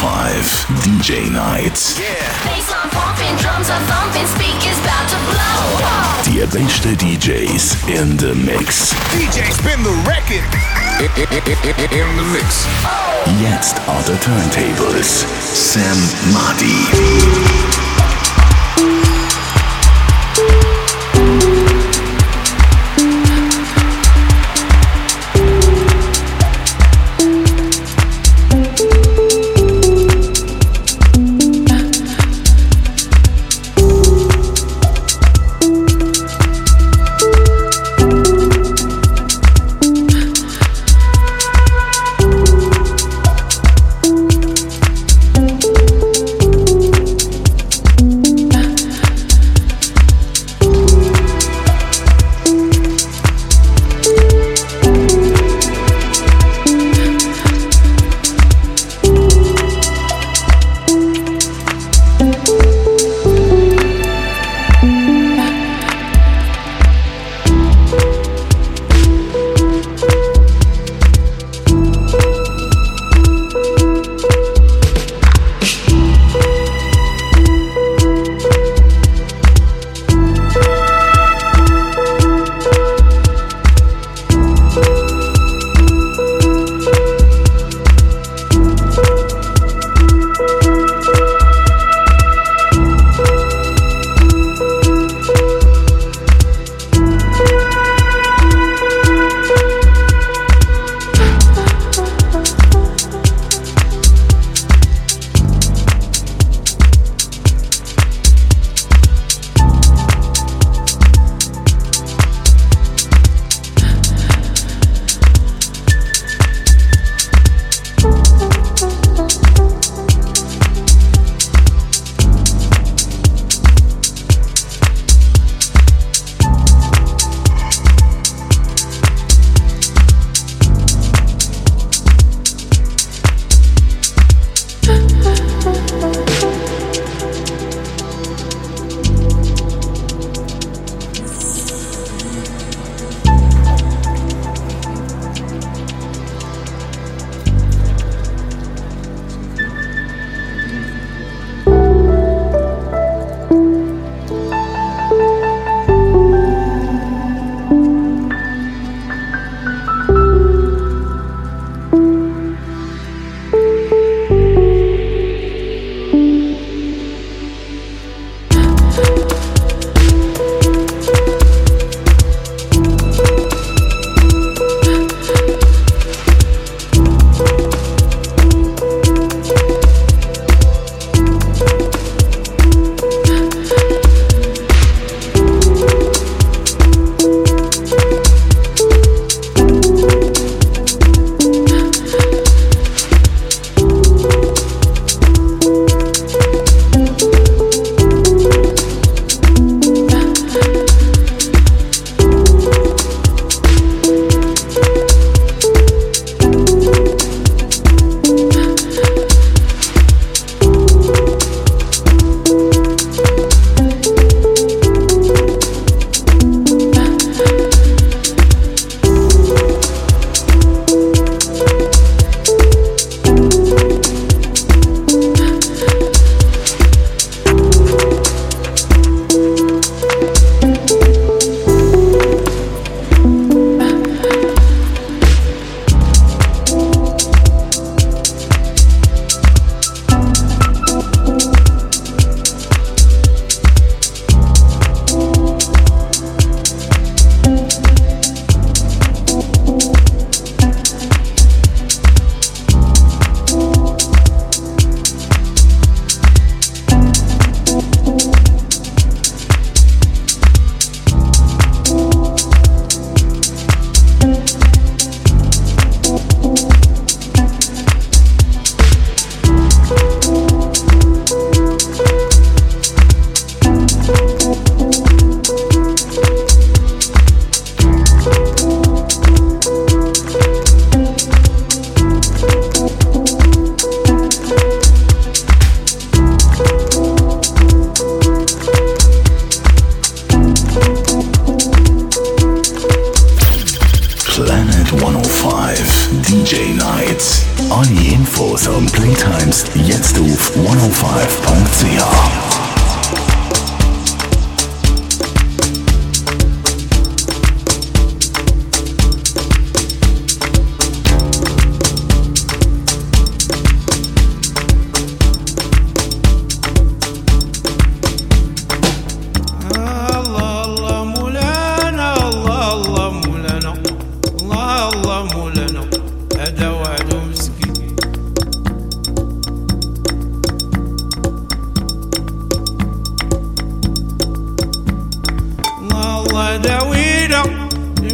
5 DJ Nights. Bassline pumping, drums are thumping, speakers about to blow. Die besten DJs in the Mix. DJ spin the record. In the mix. Jetzt on the turntables. Sam Madi.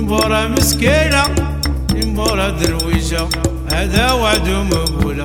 امبورة مسكينة امبورة درويشة هذا وعد مقوله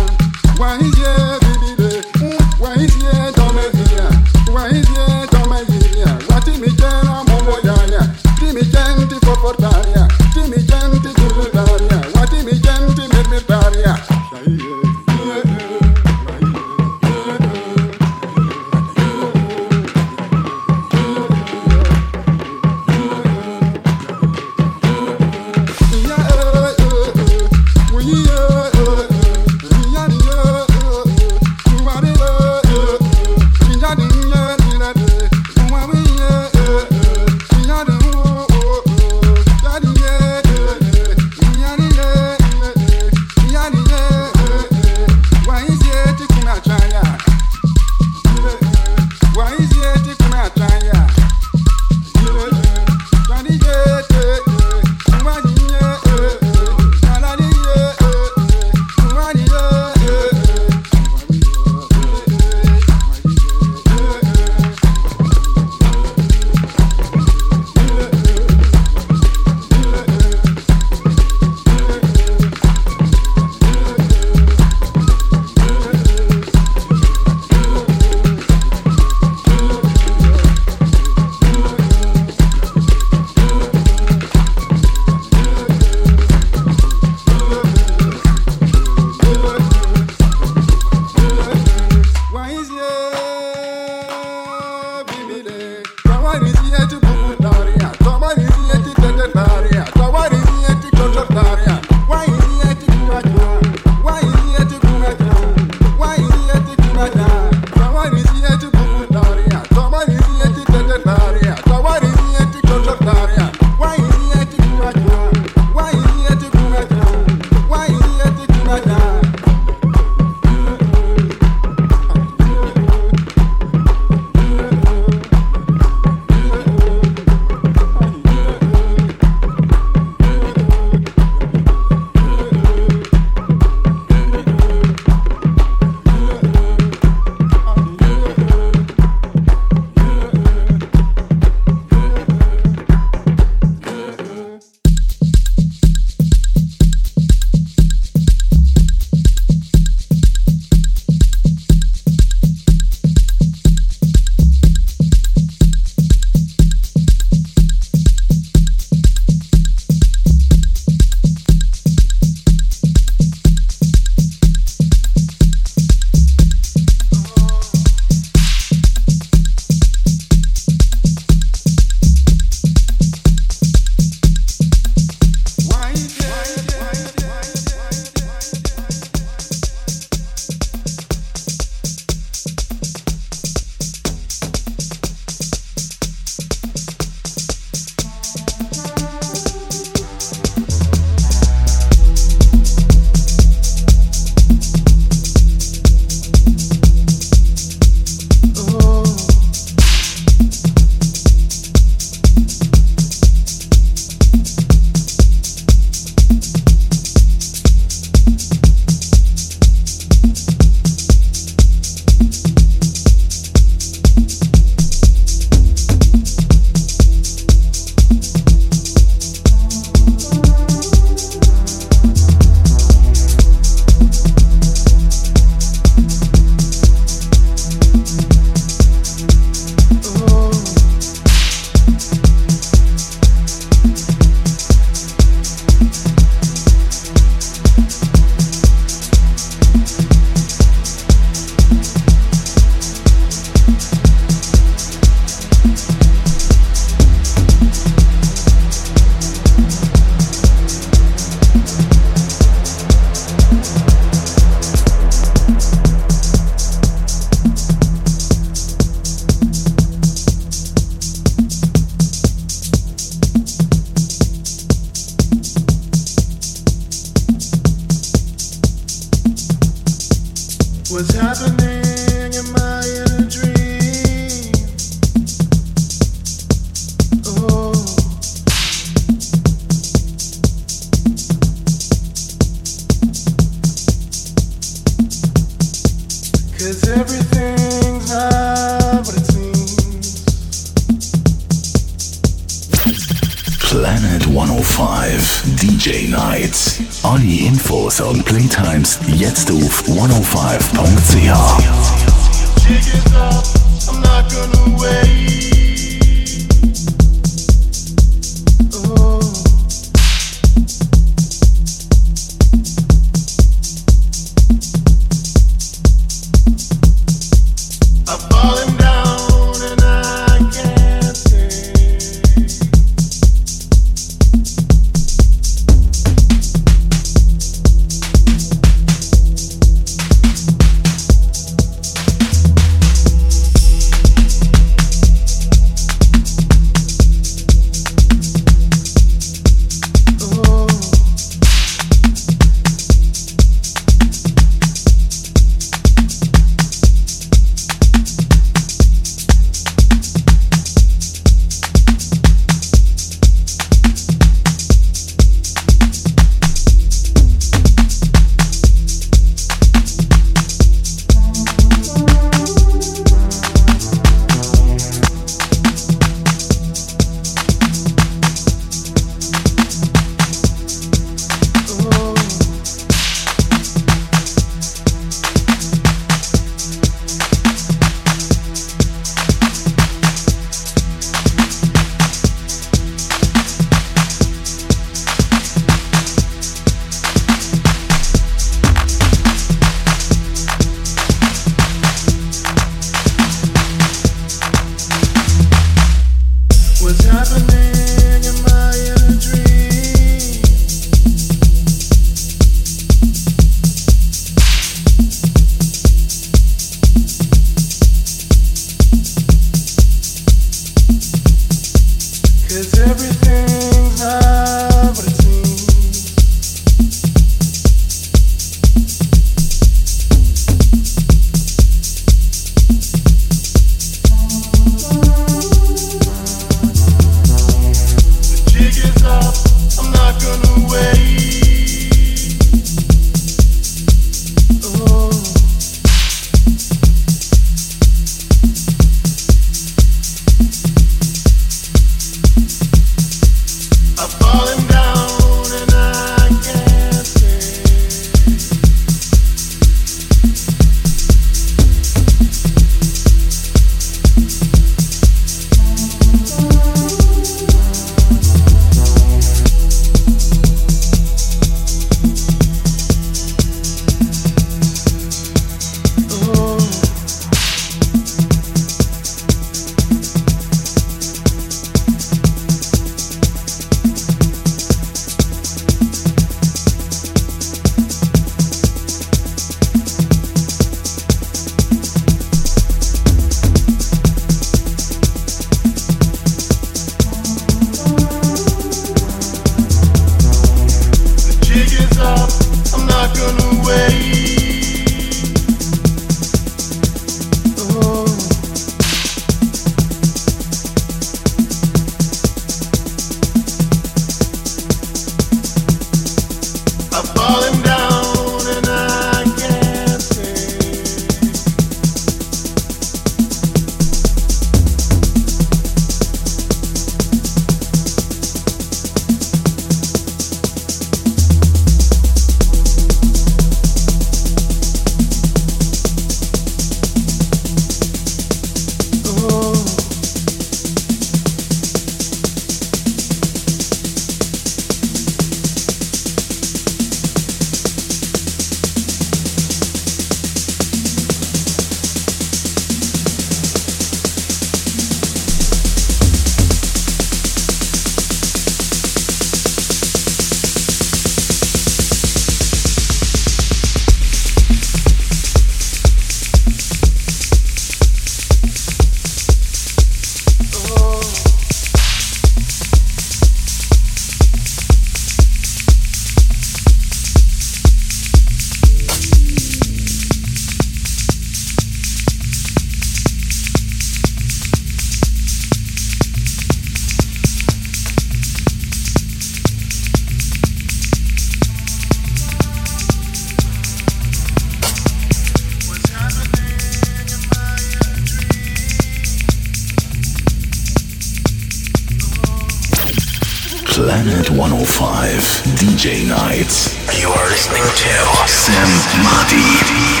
DJ Nights. You are listening to Sam Madi.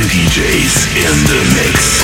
DJs in the mix.